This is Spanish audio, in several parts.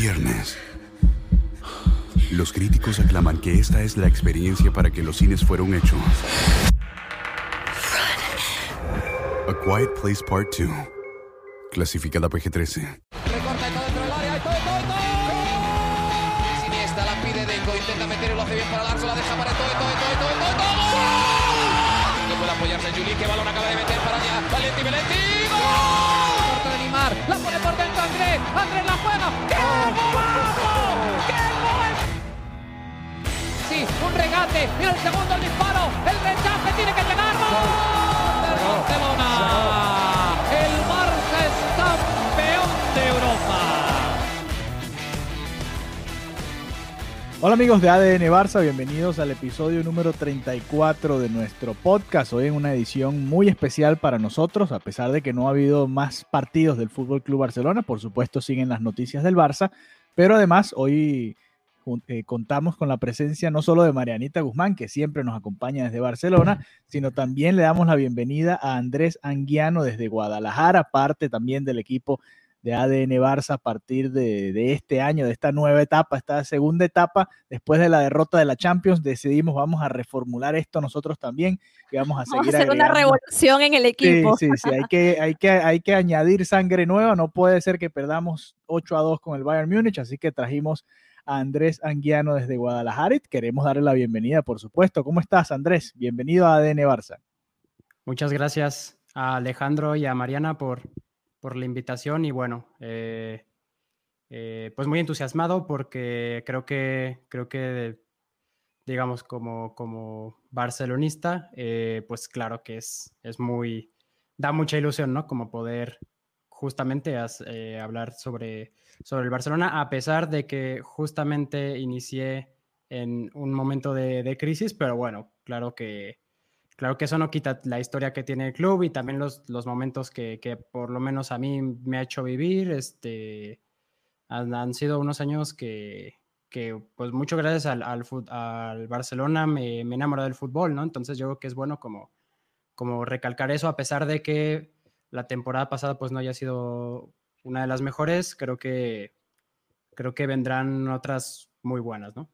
viernes. Los críticos aclaman que esta es la experiencia para que los cines fueron hechos. A Quiet Place Part 2. Clasificada PG-13. Recorta la pide Deco. Intenta meter hace bien para. La deja para todo, todo, todo, todo, todo, Andrés. Andrés la juega. ¡Qué golazo! ¡Qué gol! Sí, un regate. Y el segundo disparo. El rechace tiene que llegar. Hola amigos de ADN Barça, bienvenidos al episodio número 34 de nuestro podcast. Hoy en una edición muy especial para nosotros, a pesar de que no ha habido más partidos del Fútbol Club Barcelona, por supuesto siguen las noticias del Barça, pero además hoy eh, contamos con la presencia no solo de Marianita Guzmán, que siempre nos acompaña desde Barcelona, sino también le damos la bienvenida a Andrés Anguiano desde Guadalajara, parte también del equipo de ADN Barça a partir de, de, este año, de esta nueva etapa, esta segunda etapa, después de la derrota de la Champions, decidimos vamos a reformular esto nosotros también y vamos a seguir. Vamos a hacer una revolución en el equipo. Sí, sí, sí, hay que, hay, que, hay que añadir sangre nueva, no puede ser que perdamos 8 a 2 con el Bayern Múnich, así que trajimos a Andrés Anguiano desde Guadalajara y queremos darle la bienvenida, por supuesto. ¿Cómo estás, Andrés? Bienvenido a ADN Barça. Muchas gracias a Alejandro y a Mariana por, por la invitación y bueno, eh, eh, pues muy entusiasmado porque creo que, creo que digamos, como, como barcelonista, eh, pues claro que es, es muy, da mucha ilusión, ¿no? Como poder justamente hablar sobre, sobre el Barcelona, a pesar de que justamente inicié en un momento de, de crisis, pero bueno, claro que, Claro que eso no quita la historia que tiene el club y también los, los momentos que, que, por lo menos a mí me ha hecho vivir. Este, han, han sido unos años que, que, pues mucho gracias al, al, Barcelona me, me enamoré del fútbol, ¿no? Entonces yo creo que es bueno como, como recalcar eso, a pesar de que la temporada pasada pues no haya sido una de las mejores, creo que, creo que vendrán otras muy buenas, ¿no?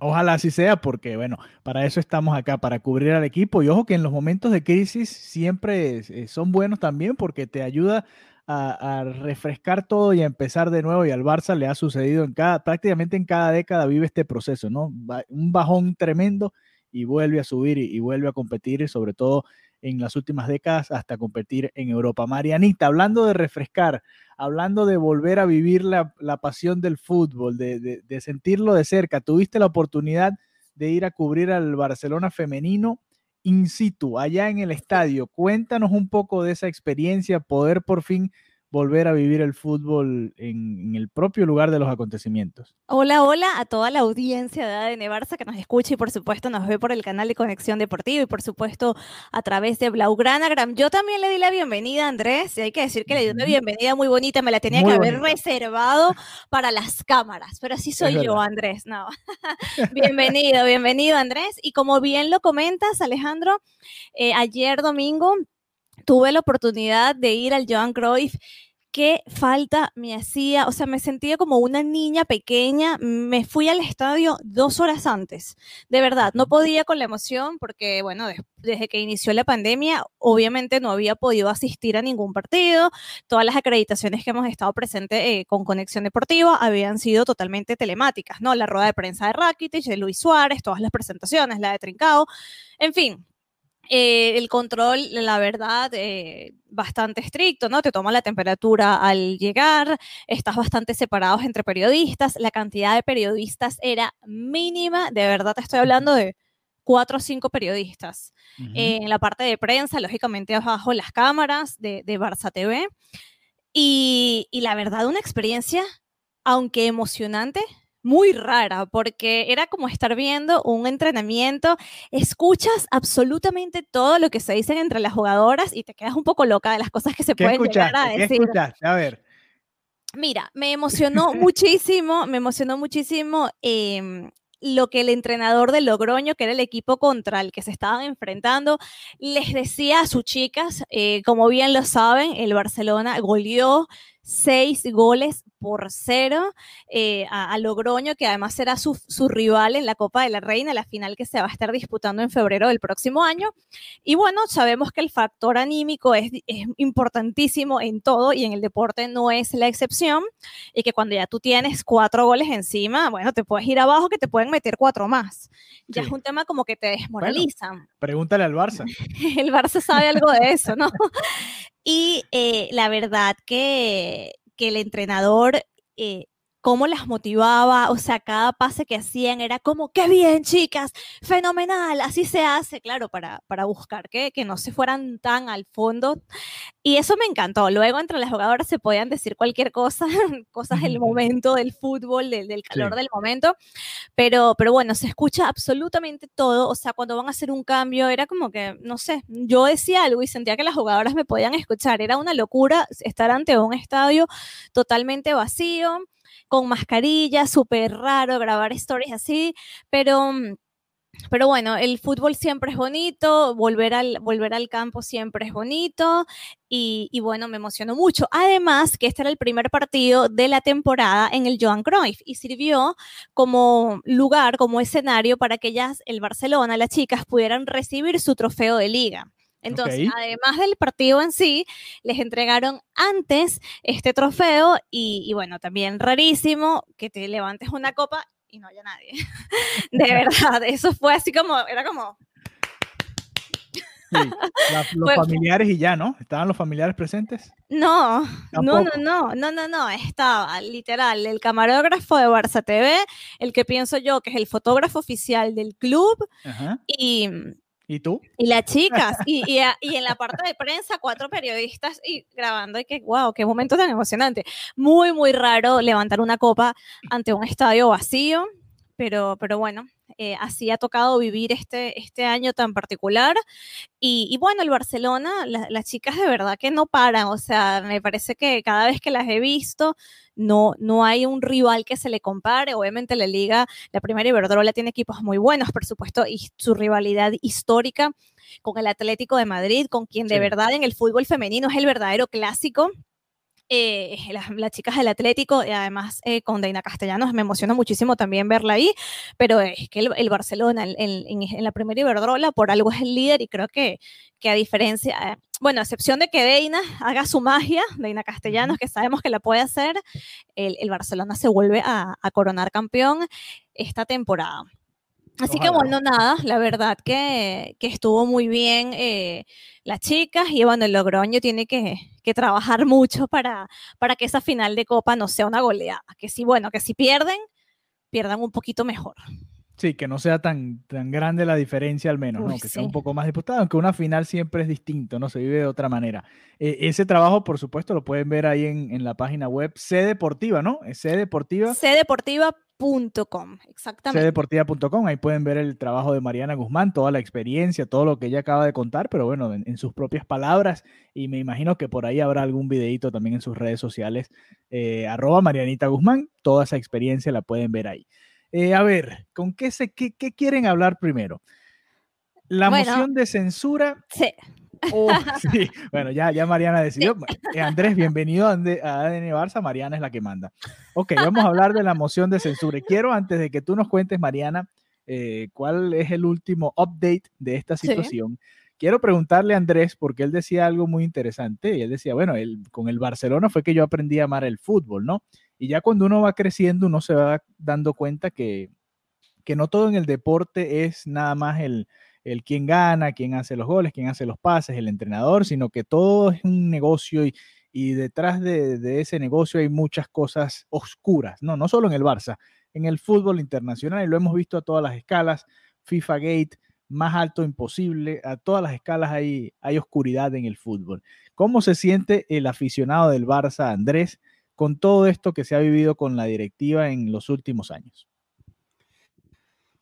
Ojalá así sea, porque bueno, para eso estamos acá, para cubrir al equipo. Y ojo que en los momentos de crisis siempre son buenos también porque te ayuda a, a, refrescar todo y a empezar de nuevo. Y al Barça le ha sucedido en cada, prácticamente en cada década vive este proceso, ¿no? Un bajón tremendo y vuelve a subir y, y vuelve a competir, y sobre todo en las últimas décadas hasta competir en Europa. Marianita, hablando de refrescar, hablando de volver a vivir la, la pasión del fútbol, de, de, de, sentirlo de cerca, tuviste la oportunidad de ir a cubrir al Barcelona femenino in situ, allá en el estadio. Cuéntanos un poco de esa experiencia, poder por fin volver a vivir el fútbol en, en, el propio lugar de los acontecimientos. Hola, hola a toda la audiencia de ADN Barça que nos escucha y por supuesto nos ve por el canal de Conexión Deportiva y por supuesto a través de Blaugranagram. Yo también le di la bienvenida a Andrés y hay que decir que le di una bienvenida muy bonita, me la tenía muy que haber reservado para las cámaras, pero así soy yo, Andrés. No. bienvenido, bienvenido Andrés. Y como bien lo comentas, Alejandro, eh, ayer domingo tuve la oportunidad de ir al Joan Cruyff qué falta me hacía, o sea, me sentía como una niña pequeña, me fui al estadio dos horas antes, de verdad, no podía con la emoción porque, bueno, de, desde que inició la pandemia, obviamente no había podido asistir a ningún partido, todas las acreditaciones que hemos estado presentes eh, con Conexión Deportiva habían sido totalmente telemáticas, ¿no? La rueda de prensa de Rakitic, de Luis Suárez, todas las presentaciones, la de Trincao, en fin, eh, el control, la verdad, eh, bastante estricto, ¿no? Te toma la temperatura al llegar, estás bastante separados entre periodistas, la cantidad de periodistas era mínima, de verdad te estoy hablando de cuatro o cinco periodistas. Uh -huh. eh, en la parte de prensa, lógicamente abajo las cámaras de, de Barça TV. Y, y la verdad, una experiencia, aunque emocionante, muy rara, porque era como estar viendo un entrenamiento, escuchas absolutamente todo lo que se dicen entre las jugadoras y te quedas un poco loca de las cosas que se pueden llegar a decir. ¿Qué escuchaste? A ver. Mira, me emocionó muchísimo, me emocionó muchísimo eh, lo que el entrenador de Logroño, que era el equipo contra el que se estaban enfrentando, les decía a sus chicas, eh, como bien lo saben, el Barcelona goleó seis goles por cero eh, a, Logroño, que además será su, rival en la Copa de la Reina, la final que se va a estar disputando en febrero del próximo año. Y bueno, sabemos que el factor anímico es, importantísimo en todo y en el deporte no es la excepción. Y que cuando ya tú tienes cuatro goles encima, bueno, te puedes ir abajo que te pueden meter cuatro más. Ya es un tema como que te desmoralizan. pregúntale al Barça. el Barça sabe algo de eso, ¿no? Y eh, la verdad que, que el entrenador eh, cómo las motivaba, o sea, cada pase que hacían era como, qué bien, chicas, fenomenal, así se hace, claro, para, para buscar que, que no se fueran tan al fondo. Y eso me encantó. Luego entre las jugadoras se podían decir cualquier cosa, cosas del momento, del fútbol, del, calor del momento, pero, pero bueno, se escucha absolutamente todo, o sea, cuando van a hacer un cambio era como que, no sé, yo decía algo y sentía que las jugadoras me podían escuchar, era una locura estar ante un estadio totalmente vacío con mascarilla, súper raro grabar stories así, pero... Pero bueno, el fútbol siempre es bonito, volver al, volver al campo siempre es bonito y, y, bueno, me emocionó mucho. Además, que este era el primer partido de la temporada en el Joan Cruyff y sirvió como lugar, como escenario para que ellas, el Barcelona, las chicas, pudieran recibir su trofeo de liga. Entonces, además del partido en sí, les entregaron antes este trofeo y, bueno, también rarísimo que te levantes una copa y no haya nadie. De verdad, eso fue así como, era como... los familiares y ya, ¿no? ¿Estaban los familiares presentes? No, no, no, no, no, no, no, estaba literal el camarógrafo de Barça TV, el que pienso yo que es el fotógrafo oficial del club y ¿Y tú? Y las chicas, y, y, y, en la parte de prensa, cuatro periodistas y grabando, y que, wow, qué momento tan emocionante. Muy, muy raro levantar una copa ante un estadio vacío, pero, pero bueno, eh, así ha tocado vivir este, este año tan particular. Y, y bueno, el Barcelona, las chicas de verdad que no paran, o sea, me parece que cada vez que las he visto, no, no hay un rival que se le compare. Obviamente la liga, la primera Iberdrola tiene equipos muy buenos, por supuesto, y su rivalidad histórica con el Atlético de Madrid, con quien de verdad en el fútbol femenino es el verdadero clásico. Eh, las, chicas del Atlético, y además eh, con Deina Castellanos, me emociona muchísimo también verla ahí, pero es que el, Barcelona en, la primera Iberdrola por algo es el líder y creo que, que a diferencia, eh, bueno, a excepción de que Deina haga su magia, Deina Castellanos, que sabemos que la puede hacer, el, Barcelona se vuelve a, coronar campeón esta temporada. Así que bueno, nada, la verdad que, que estuvo muy bien eh, las chicas y bueno, el Logroño tiene que, que, trabajar mucho para, para que esa final de Copa no sea una goleada. Que si, bueno, que si pierden, pierdan un poquito mejor. Sí, que no sea tan, tan grande la diferencia al menos, ¿no? que sea un poco más disputado, aunque una final siempre es distinto, ¿no? Se vive de otra manera. Eh, ese trabajo, por supuesto, lo pueden ver ahí en, en la página web C Deportiva, ¿no? C Deportiva. Cdeportiva.com, exactamente. Cdeportiva.com, ahí pueden ver el trabajo de Mariana Guzmán, toda la experiencia, todo lo que ella acaba de contar, pero bueno, en, sus propias palabras, y me imagino que por ahí habrá algún videito también en sus redes sociales, eh, arroba Marianita Guzmán, toda esa experiencia la pueden ver ahí. Eh, a ver, ¿con qué, se, qué, quieren hablar primero? ¿La moción de censura? Sí. sí, bueno, ya, ya Mariana decidió. Eh, Andrés, bienvenido a ADN Barça. Mariana es la que manda. Ok, vamos a hablar de la moción de censura. Y quiero, antes de que tú nos cuentes, Mariana, eh, cuál es el último update de esta situación. Quiero preguntarle a Andrés, porque él decía algo muy interesante. Y él decía, bueno, él, con el Barcelona fue que yo aprendí a amar el fútbol, ¿no? Y ya cuando uno va creciendo, uno se va dando cuenta que, que no todo en el deporte es nada más el, el quién gana, quién hace los goles, quién hace los pases, el entrenador, sino que todo es un negocio y, y detrás de, de, ese negocio hay muchas cosas oscuras, no, no solo en el Barça, en el fútbol internacional y lo hemos visto a todas las escalas, FIFA Gate, más alto imposible, a todas las escalas hay, hay oscuridad en el fútbol. ¿Cómo se siente el aficionado del Barça, Andrés, con todo esto que se ha vivido con la directiva en los últimos años?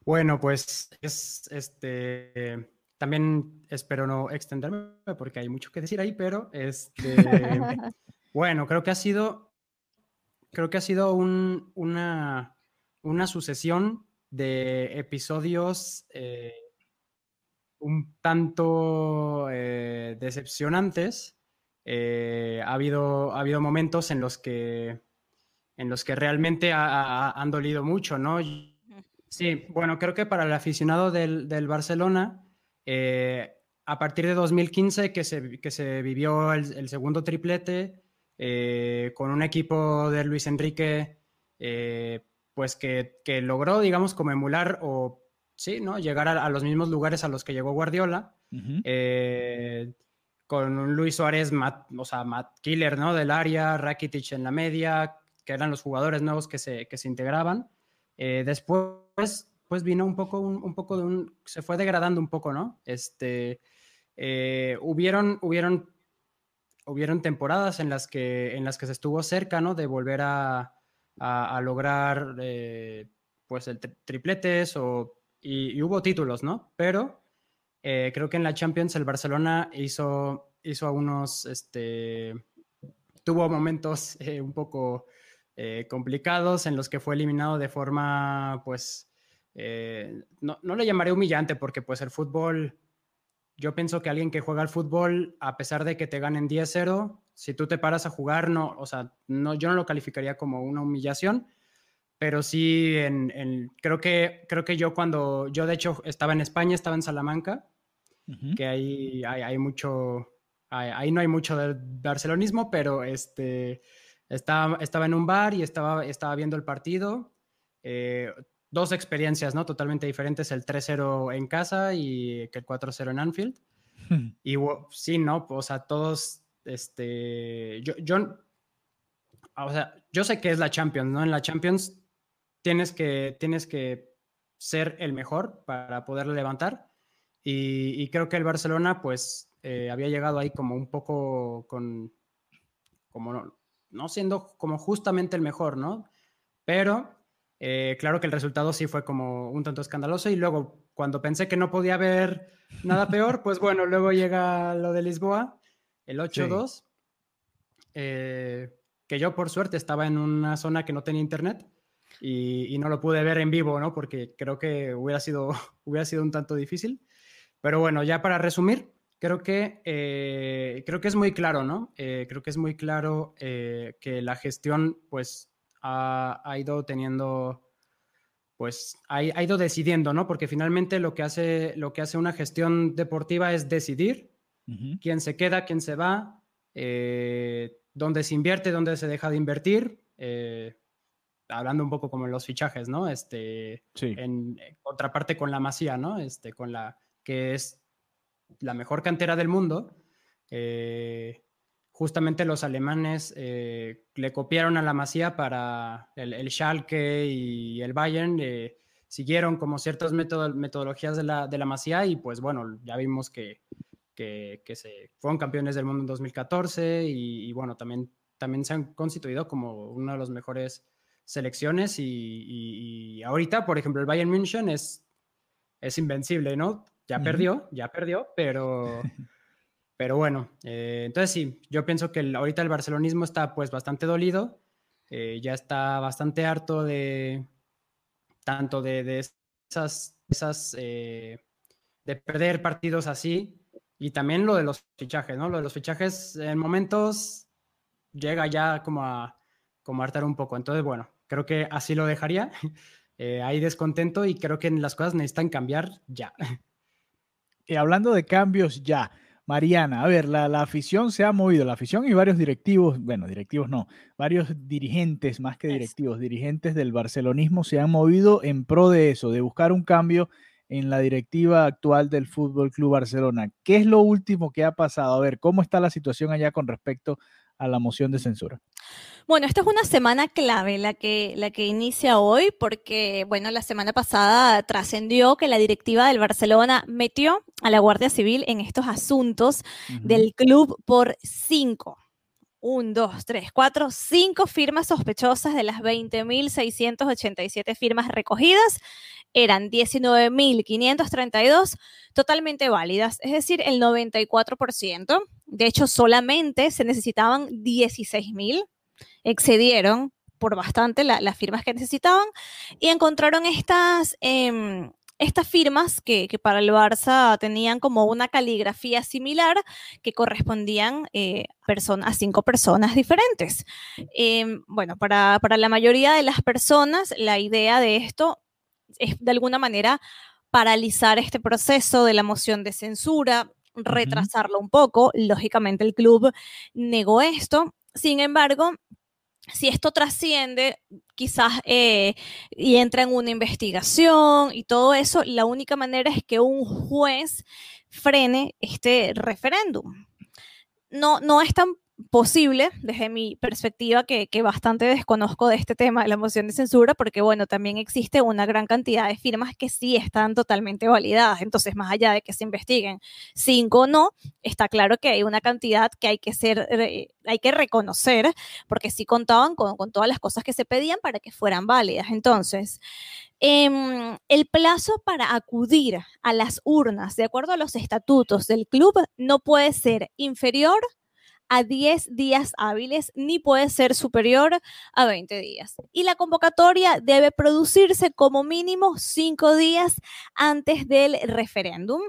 Bueno, pues es este también espero no extenderme porque hay mucho que decir ahí, pero este bueno, creo que ha sido creo que ha sido una, una sucesión de episodios eh, un tanto eh, decepcionantes eh, ha, habido, ha habido momentos en los que, en los que realmente han dolido mucho, ¿no? Sí, bueno, creo que para el aficionado del, Barcelona, eh, a partir de 2015 que se, que se vivió el, segundo triplete, eh, con un equipo de Luis Enrique, pues que, que, logró, digamos, como emular o, sí, ¿no? Llegar a, los mismos lugares a los que llegó Guardiola con un Luis Suárez, o sea, Matt Killer, ¿no? Del área, Rakitic en la media, que eran los jugadores nuevos que se, que se integraban. Eh, después, pues vino un poco, un, poco de un, se fue degradando un poco, ¿no? Este, eh, hubieron, hubieron, hubieron temporadas en las que, en las que se estuvo cerca, ¿no? De volver a, a, lograr, eh, pues, el tripletes o, y, hubo títulos, ¿no? Pero eh, creo que en la Champions el Barcelona hizo, hizo unos, este, tuvo momentos eh, un poco eh, complicados en los que fue eliminado de forma, pues, no, no, le llamaré humillante porque pues el fútbol, yo pienso que alguien que juega al fútbol, a pesar de que te ganen 10-0, si tú te paras a jugar, no, o sea, no, yo no lo calificaría como una humillación, pero sí, en, creo, que, creo que yo cuando, yo de hecho estaba en España, estaba en Salamanca, que ahí hay, mucho, ahí no hay mucho del barcelonismo, pero este, estaba, estaba en un bar y estaba, estaba viendo el partido. Eh, dos experiencias, ¿no? Totalmente diferentes, el 3-0 en casa y que el 4-0 en Anfield. Y sí, ¿no? O sea, todos, este, yo, yo, o sea, yo sé que es la Champions, ¿no? En la Champions tienes que, tienes que ser el mejor para poder levantar. Y, creo que el Barcelona, pues, eh, había llegado ahí como un poco con, como no, siendo como justamente el mejor, ¿no? Pero eh, claro que el resultado sí fue como un tanto escandaloso y luego cuando pensé que no podía haber nada peor, pues bueno, luego llega lo de Lisboa, el 8-2, eh, que yo por suerte estaba en una zona que no tenía internet y, y, no lo pude ver en vivo, ¿no? Porque creo que hubiera sido, hubiera sido un tanto difícil. Pero bueno, ya para resumir, creo que, eh, creo que es muy claro, ¿no? Eh, creo que es muy claro eh, que la gestión, pues, ha, ido teniendo, pues, ha, ido decidiendo, ¿no? Porque finalmente lo que hace, lo que hace una gestión deportiva es decidir quién se queda, quién se va, dónde se invierte, dónde se deja de invertir. hablando un poco como en los fichajes, ¿no? Este, en contraparte con la masía, ¿no? Este, con la, que es la mejor cantera del mundo, eh, justamente los alemanes eh, le copiaron a la Masía para el, Schalke y el Bayern, eh, siguieron como ciertas metodologías de la, de la Masía y pues bueno, ya vimos que, que, se fueron campeones del mundo en 2014 y, bueno, también, también se han constituido como una de las mejores selecciones y, ahorita, por ejemplo, el Bayern München es, es invencible, ¿no? Ya perdió, ya perdió, pero, pero bueno, eh, entonces sí, yo pienso que ahorita el barcelonismo está pues bastante dolido, eh, ya está bastante harto de tanto de, esas, esas eh, de perder partidos así y también lo de los fichajes, ¿no? Lo de los fichajes en momentos llega ya como a, como hartar un poco, entonces bueno, creo que así lo dejaría. hay descontento y creo que las cosas necesitan cambiar ya. Y hablando de cambios ya, Mariana, a ver, la, afición se ha movido, la afición y varios directivos, bueno, directivos no, varios dirigentes, más que directivos, dirigentes del barcelonismo se han movido en pro de eso, de buscar un cambio en la directiva actual del Fútbol Club Barcelona. ¿Qué es lo último que ha pasado? A ver, ¿cómo está la situación allá con respecto a la moción de censura? Bueno, esta es una semana clave la que, la que inicia hoy porque, bueno, la semana pasada trascendió que la directiva del Barcelona metió a la Guardia Civil en estos asuntos del club por cinco. Un, dos, tres, cuatro, cinco firmas sospechosas de las 20.687 firmas recogidas. Eran 19.532 totalmente válidas, es decir, el 94%. De hecho, solamente se necesitaban 16.000 excedieron por bastante las firmas que necesitaban y encontraron estas, em, estas firmas que, para el Barça tenían como una caligrafía similar que correspondían eh, a cinco personas diferentes. Em, bueno, para, para la mayoría de las personas, la idea de esto es de alguna manera paralizar este proceso de la moción de censura, retrasarlo un poco. Lógicamente el club negó esto. Sin embargo, si esto trasciende quizás eh, y entra en una investigación y todo eso, la única manera es que un juez frene este referéndum. No, no es tan posible, desde mi perspectiva, que, bastante desconozco de este tema de la moción de censura, porque bueno, también existe una gran cantidad de firmas que sí están totalmente validadas. Entonces, más allá de que se investiguen cinco no, está claro que hay una cantidad que hay que ser, hay que reconocer, porque sí contaban con, todas las cosas que se pedían para que fueran válidas. Entonces, em, el plazo para acudir a las urnas, de acuerdo a los estatutos del club, no puede ser inferior 10 días hábiles ni puede ser superior a 20 días. Y la convocatoria debe producirse como mínimo 5 días antes del referéndum.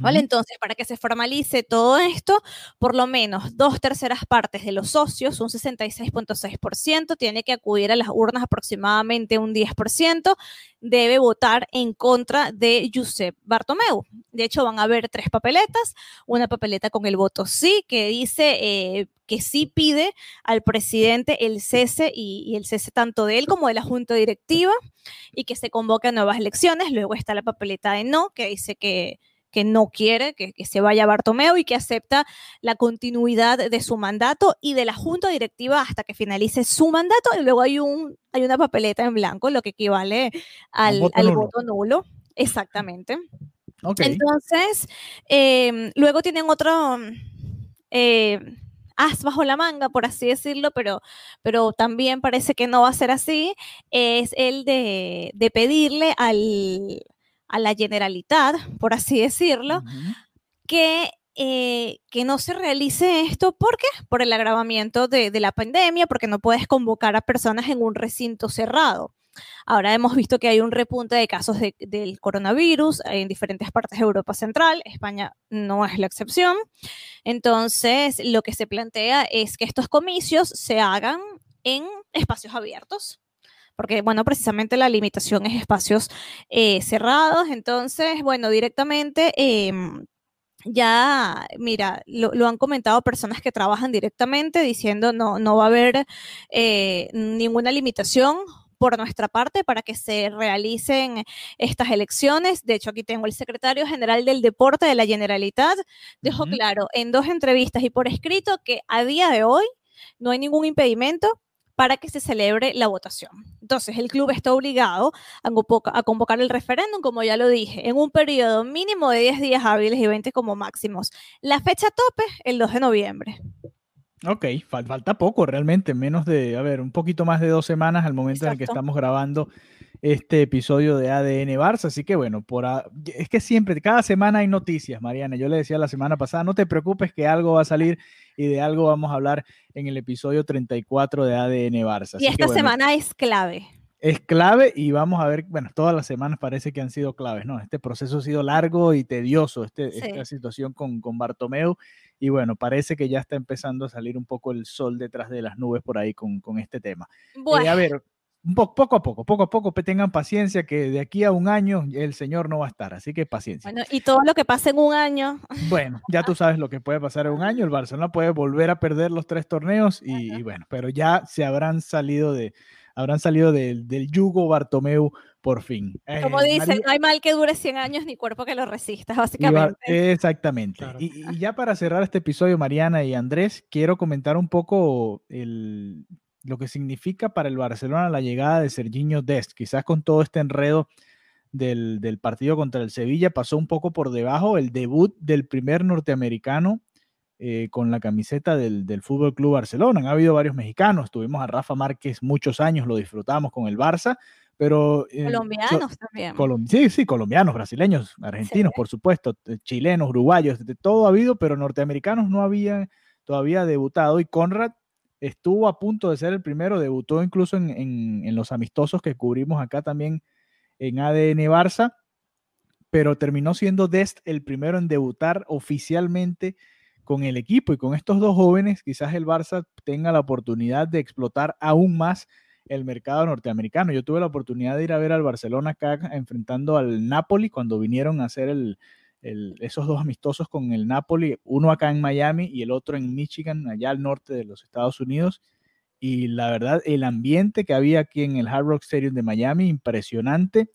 ¿Vale? Entonces, para que se formalice todo esto, por lo menos dos terceras partes de los socios, un 66.6%, tiene que acudir a las urnas aproximadamente un 10%, debe votar en contra de Josep Bartomeu. De hecho, van a haber tres papeletas, una papeleta con el voto sí, que dice eh, que sí pide al presidente el cese y, y, el cese tanto de él como de la junta directiva y que se convoque a nuevas elecciones. Luego está la papeleta de no, que dice que que no quiere que, se vaya Bartomeu y que acepta la continuidad de su mandato y de la junta directiva hasta que finalice su mandato. Y luego hay, un, hay una papeleta en blanco, lo que equivale al, voto, nulo. Exactamente. Entonces, em, luego tienen otro eh, as bajo la manga, por así decirlo, pero, pero también parece que no va a ser así, es el de, de pedirle al, a la generalidad, por así decirlo, que, eh, que no se realice esto. ¿Por qué? Por el agravamiento de, la pandemia, porque no puedes convocar a personas en un recinto cerrado. Ahora hemos visto que hay un repunte de casos del coronavirus en diferentes partes de Europa Central. España no es la excepción. Entonces, lo que se plantea es que estos comicios se hagan en espacios abiertos porque, bueno, precisamente la limitación es espacios eh, cerrados, entonces, bueno, directamente... Em, ya, mira, lo, han comentado personas que trabajan directamente diciendo no, no va a haber eh, ninguna limitación por nuestra parte para que se realicen estas elecciones. De hecho, aquí tengo el secretario general del deporte de la Generalitat. Dejó claro en dos entrevistas y por escrito que a día de hoy no hay ningún impedimento para que se celebre la votación. Entonces, el club está obligado a convocar el referéndum, como ya lo dije, en un periodo mínimo de 10 días hábiles y 20 como máximos. La fecha tope, el 2 de noviembre. Ok, falta poco realmente, menos de, a ver, un poquito más de dos semanas al momento en el que estamos grabando este episodio de ADN Barça. Así que bueno, por es que siempre, cada semana hay noticias, Mariana. Yo le decía la semana pasada, no te preocupes que algo va a salir y de algo vamos a hablar en el episodio 34 de ADN Barça. y esta semana es clave. Es clave y vamos a ver, bueno, todas las semanas parece que han sido claves, ¿no? Este proceso ha sido largo y tedioso, este, esta situación con, con Bartomeu y bueno, parece que ya está empezando a salir un poco el sol detrás de las nubes por ahí con, con este tema. Bueno. Eh, a ver, poco, a poco, poco a poco, tengan paciencia que de aquí a un año el Señor no va a estar, así que paciencia. Bueno, y todo lo que pasa en un año. Bueno, ya tú sabes lo que puede pasar en un año, el Barcelona puede volver a perder los tres torneos y, bueno, pero ya se habrán salido de, habrán salido del yugo Bartomeu por fin. Como eh, dicen, no hay mal que dure 100 años ni cuerpo que lo resista, básicamente. exactamente. Y, y, ya para cerrar este episodio, Mariana y Andrés, quiero comentar un poco el, lo que significa para el Barcelona la llegada de Serginho Dest. Quizás con todo este enredo del, partido contra el Sevilla pasó un poco por debajo el debut del primer norteamericano eh, con la camiseta del, del Fútbol Club Barcelona. Han habido varios mexicanos, tuvimos a Rafa Márquez muchos años, lo disfrutamos con el Barça, pero... Eh, colombianos también. sí, sí, colombianos, brasileños, argentinos, por supuesto, eh, chilenos, uruguayos, de todo ha habido, pero norteamericanos no habían todavía debutado y Conrad estuvo a punto de ser el primero, debutó incluso en, los amistosos que cubrimos acá también en ADN Barça. pero terminó siendo Dest el primero en debutar oficialmente con el equipo y con estos dos jóvenes quizás el Barça tenga la oportunidad de explotar aún más el mercado norteamericano. Yo tuve la oportunidad de ir a ver al Barcelona acá enfrentando al Napoli cuando vinieron a hacer el, esos dos amistosos con el Napoli, uno acá en Miami y el otro en Michigan, allá al norte de los Estados Unidos. Y la verdad, el ambiente que había aquí en el Hard Rock Stadium de Miami, impresionante.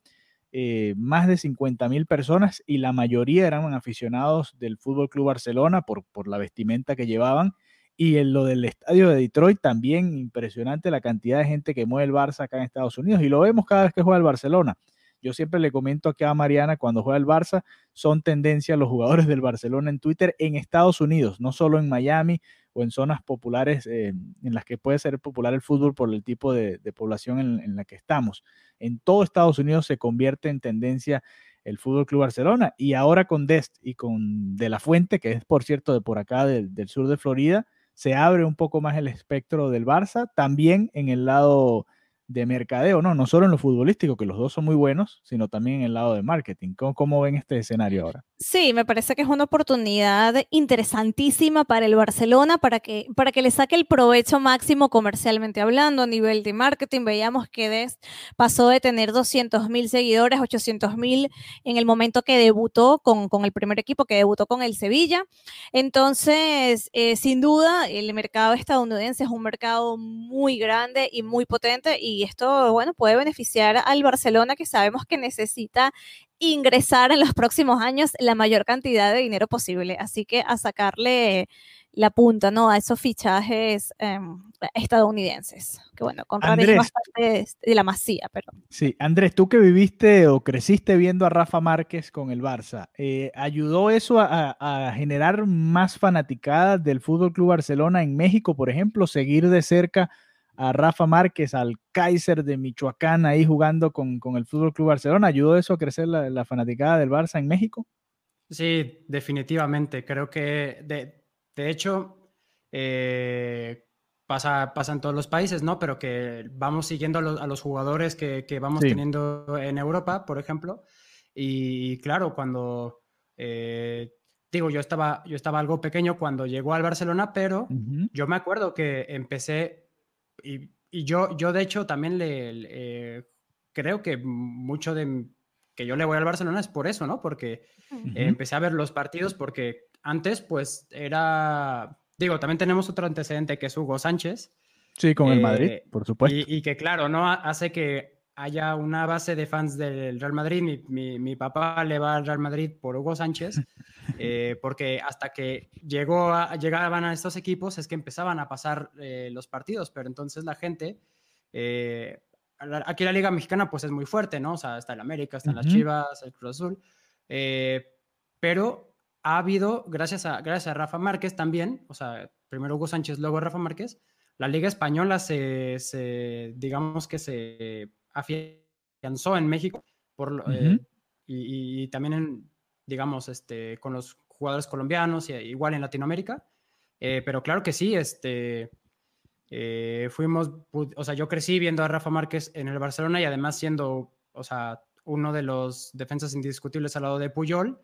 Eh, más de 50 mil personas y la mayoría eran aficionados del Fútbol Club Barcelona por, por la vestimenta que llevaban. Y en lo del estadio de Detroit también impresionante la cantidad de gente que mueve el Barça acá en Estados Unidos y lo vemos cada vez que juega el Barcelona. Yo siempre le comento aquí a Mariana cuando juega el Barça, son tendencia los jugadores del Barcelona en Twitter en Estados Unidos, no solo en Miami o en zonas populares eh, en las que puede ser popular el fútbol por el tipo de, población en, la que estamos. En todo Estados Unidos se convierte en tendencia el Fútbol Club Barcelona. Y ahora con Dest y con De La Fuente, que es por cierto de por acá del sur de Florida, se abre un poco más el espectro del Barça, también en el lado de mercadeo, no, no solo en lo futbolístico, que los dos son muy buenos, sino también en el lado de marketing. ¿Cómo, ven este escenario ahora? Sí, me parece que es una oportunidad interesantísima para el Barcelona, para que, para que le saque el provecho máximo comercialmente hablando, a nivel de marketing. Veíamos que Des pasó de tener 200 mil seguidores, 800 mil en el momento que debutó con, con, el primer equipo, que debutó con el Sevilla. Entonces, eh, sin duda, el mercado estadounidense es un mercado muy grande y muy potente y y esto, bueno, puede beneficiar al Barcelona que sabemos que necesita ingresar en los próximos años la mayor cantidad de dinero posible. Así que a sacarle la punta, ¿no? A esos fichajes em, estadounidenses. Que bueno, comprar bastante de la masía, pero. Sí, Andrés, tú que viviste o creciste viendo a Rafa Márquez con el Barça, eh, ¿ayudó eso a, a, generar más fanaticada del Fútbol Club Barcelona en México, por ejemplo? Seguir de cerca a Rafa Márquez, al Kaiser de Michoacán ahí jugando con, el Fútbol Club Barcelona. ¿Ayudó eso a crecer la, fanaticada del Barça en México? Sí, definitivamente. Creo que, de, hecho, eh, pasa, en todos los países, ¿no? Pero que vamos siguiendo a los, jugadores que, vamos teniendo en Europa, por ejemplo. Y claro, cuando... Eh, digo, yo estaba, yo estaba algo pequeño cuando llegó al Barcelona, pero yo me acuerdo que empecé y, yo, yo de hecho también le, eh, creo que mucho de que yo le voy al Barcelona es por eso, ¿no? Porque empecé a ver los partidos porque antes pues era, digo, también tenemos otro antecedente que es Hugo Sánchez. Sí, con el Madrid, eh, por supuesto. Y, que claro, ¿no? Hace que haya una base de fans del Real Madrid. Mi, mi, mi papá le va al Real Madrid por Hugo Sánchez. Eh, porque hasta que llegó a, llegaban a estos equipos es que empezaban a pasar eh, los partidos, pero entonces la gente, eh, aquí la Liga Mexicana pues es muy fuerte, ¿no? O sea, está el América, están las Chivas, el Cruz Azul, pero ha habido, gracias a, gracias a Rafa Márquez también, o sea, primero Hugo Sánchez, luego Rafa Márquez, la Liga Española se, se digamos que se afianzó en México por, y, y, también en, digamos, este, con los jugadores colombianos, y igual en Latinoamérica. Eh, pero claro que sí, este, eh, fuimos, o sea, yo crecí viendo a Rafa Márquez en el Barcelona y además siendo, o sea, uno de los defensas indiscutibles al lado de Puyol.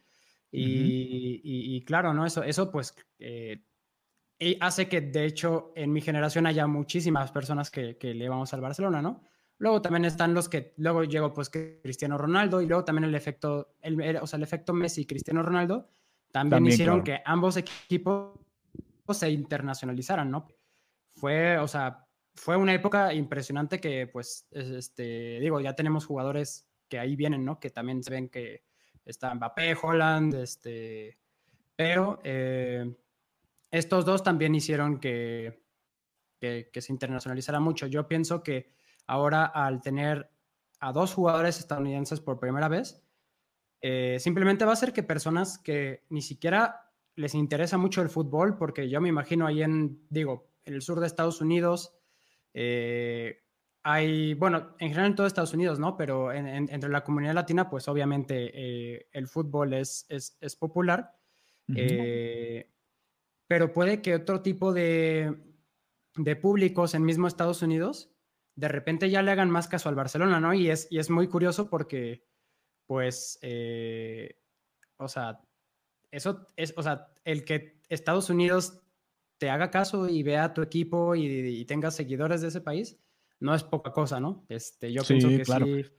Y, claro, ¿no? Eso, eso pues eh, hace que de hecho en mi generación haya muchísimas personas que, que le vamos al Barcelona, ¿no? Luego también están los que, luego llegó pues Cristiano Ronaldo y luego también el efecto, el, o sea, el efecto Messi y Cristiano Ronaldo también, hicieron que ambos equipos se internacionalizaran, ¿no? Fue, o sea, fue una época impresionante que pues, este, digo, ya tenemos jugadores que ahí vienen, ¿no? Que también se ven que está Mbappé, Holland, este, pero eh, estos dos también hicieron que, que, que se internacionalizara mucho. Yo pienso que ahora al tener a dos jugadores estadounidenses por primera vez, eh, simplemente va a ser que personas que ni siquiera les interesa mucho el fútbol, porque yo me imagino ahí en, digo, en el sur de Estados Unidos, eh, hay, bueno, en general en todo Estados Unidos, ¿no? Pero entre la comunidad latina, pues obviamente eh, el fútbol es, es, popular, pero puede que otro tipo de, de públicos en mismo Estados Unidos de repente ya le hagan más caso al Barcelona, ¿no? Y es, y es muy curioso porque, pues, eh, o sea, eso es, o sea, el que Estados Unidos te haga caso y vea a tu equipo y, y tenga seguidores de ese país, no es poca cosa, ¿no? Este, yo pienso que sí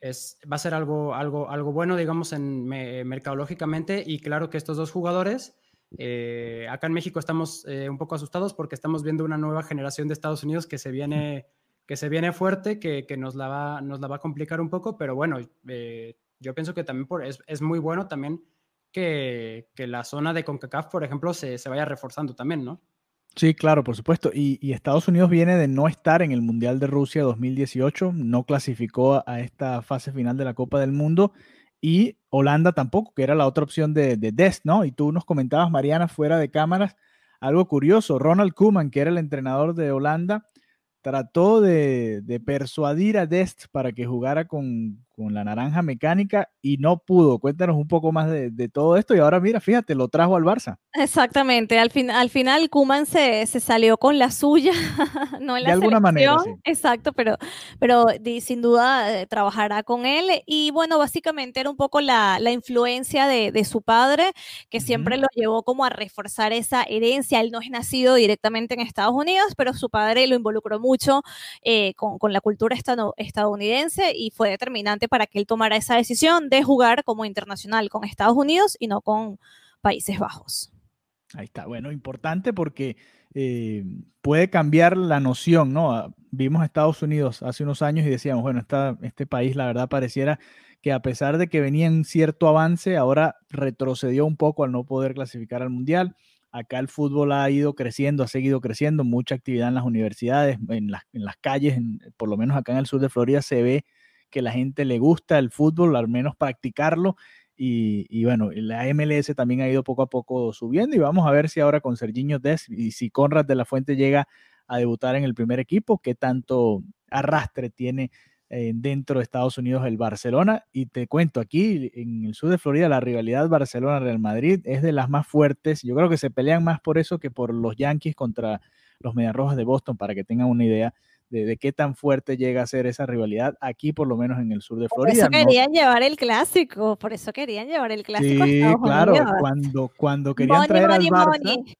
es, va a ser algo, algo, algo bueno, digamos, en, mercadológicamente. Y claro que estos dos jugadores, eh, acá en México estamos eh, un poco asustados porque estamos viendo una nueva generación de Estados Unidos que se viene, que se viene fuerte, que, que nos, la va, nos la va a complicar un poco, pero bueno, eh, yo pienso que también por, es, es, muy bueno también que, que, la zona de CONCACAF, por ejemplo, se, se vaya reforzando también, ¿no? Sí, claro, por supuesto. Y, Estados Unidos viene de no estar en el Mundial de Rusia 2018, no clasificó a esta fase final de la Copa del Mundo y Holanda tampoco, que era la otra opción de, de Dest, ¿no? Y tú nos comentabas, Mariana, fuera de cámaras, algo curioso. Ronald Koeman, que era el entrenador de Holanda, trató de, de persuadir a Dest para que jugara con, con la naranja mecánica y no pudo. Cuéntanos un poco más de, todo esto y ahora mira, fíjate, lo trajo al Barça. Exactamente, al, fin, al final Kuman se, se, salió con la suya, no en la De alguna manera, Exacto, pero, pero sin duda eh, trabajará con él y bueno, básicamente era un poco la, la influencia de, de, su padre que siempre lo llevó como a reforzar esa herencia. Él no es nacido directamente en Estados Unidos, pero su padre lo involucró mucho eh, con, con la cultura estadounidense y fue determinante para que él tomara esa decisión de jugar como internacional con Estados Unidos y no con Países Bajos. Ahí está, bueno, importante porque eh, puede cambiar la noción, ¿no? Ah, vimos a Estados Unidos hace unos años y decíamos, bueno, este país la verdad pareciera que a pesar de que venía en cierto avance, ahora retrocedió un poco al no poder clasificar al Mundial. Acá el fútbol ha ido creciendo, ha seguido creciendo, mucha actividad en las universidades, en las, en las calles, por lo menos acá en el sur de Florida se ve que la gente le gusta el fútbol, al menos practicarlo. Y, bueno, la MLS también ha ido poco a poco subiendo y vamos a ver si ahora con Serginho Des y si Conrad de la Fuente llega a debutar en el primer equipo, qué tanto arrastre tiene eh, dentro de Estados Unidos el Barcelona. Y te cuento, aquí en el sur de Florida la rivalidad Barcelona-Real Madrid es de las más fuertes. Yo creo que se pelean más por eso que por los Yankees contra los Mediarrojas de Boston, para que tengan una idea de, qué tan fuerte llega a ser esa rivalidad aquí, por lo menos en el sur de Florida. Por eso querían llevar el clásico, por eso querían llevar el clásico. Sí, claro, cuando, cuando querían traer al Barça.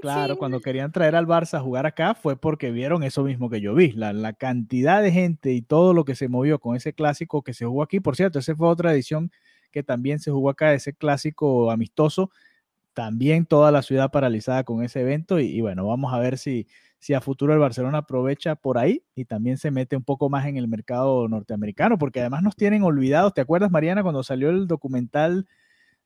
Claro, cuando querían traer al Barça a jugar acá fue porque vieron eso mismo que yo vi, la, la, cantidad de gente y todo lo que se movió con ese clásico que se jugó aquí. Por cierto, esa fue otra edición que también se jugó acá, ese clásico amistoso, también toda la ciudad paralizada con ese evento y bueno, vamos a ver si, si a futuro el Barcelona aprovecha por ahí y también se mete un poco más en el mercado norteamericano, porque además nos tienen olvidados. ¿Te acuerdas, Mariana, cuando salió el documental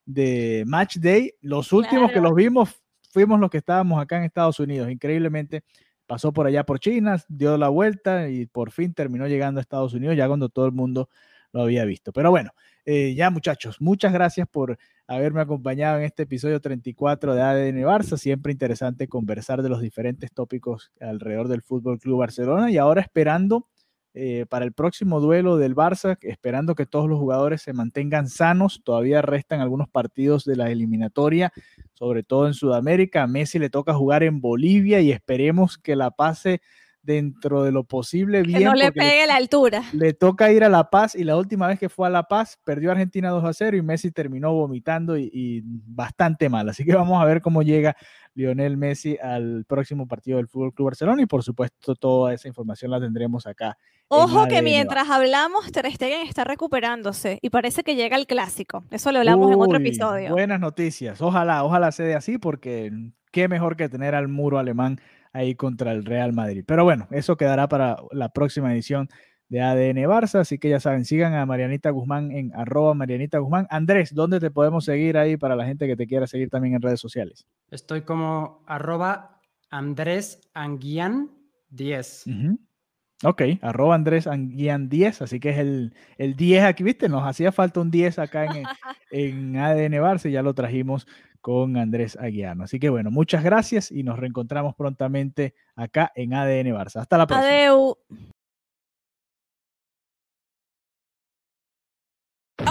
de Match Day? Los últimos que los vimos fuimos los que estábamos acá en Estados Unidos. Increíblemente pasó por allá por China, dio la vuelta y por fin terminó llegando a Estados Unidos, ya cuando todo el mundo lo había visto. Pero bueno, eh, ya muchachos, muchas gracias por haberme acompañado en este episodio 34 de ADN Barça. Siempre interesante conversar de los diferentes tópicos alrededor del Fútbol Club Barcelona y ahora esperando eh, para el próximo duelo del Barça, esperando que todos los jugadores se mantengan sanos. Todavía restan algunos partidos de la eliminatoria, sobre todo en Sudamérica. A Messi le toca jugar en Bolivia y esperemos que la pase dentro de lo posible bien. Que no le pegue la altura. Le toca ir a La Paz y la última vez que fue a La Paz perdió Argentina 2 a 0 y Messi terminó vomitando y, bastante mal. Así que vamos a ver cómo llega Lionel Messi al próximo partido del Fútbol Club Barcelona y por supuesto toda esa información la tendremos acá. Ojo que mientras hablamos Ter Stegen está recuperándose y parece que llega el clásico. Eso lo hablamos en otro episodio. Buenas noticias. Ojalá, ojalá se dé así porque qué mejor que tener al muro alemán ahí contra el Real Madrid. Pero bueno, eso quedará para la próxima edición de ADN Barça, así que ya saben, sigan a Marianita Guzmán en arroba Marianita Guzmán. Andrés, ¿dónde te podemos seguir ahí para la gente que te quiera seguir también en redes sociales? Estoy como arroba Andrés Anguian 10. Ok, arroba Andrés Anguian 10, así que es el, el 10 aquí, ¿viste? Nos hacía falta un 10 acá en, en ADN Barça y ya lo trajimos con Andrés Aguiano. Así que bueno, muchas gracias y nos reencontramos prontamente acá en ADN Barça. Hasta la próxima.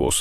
Airbus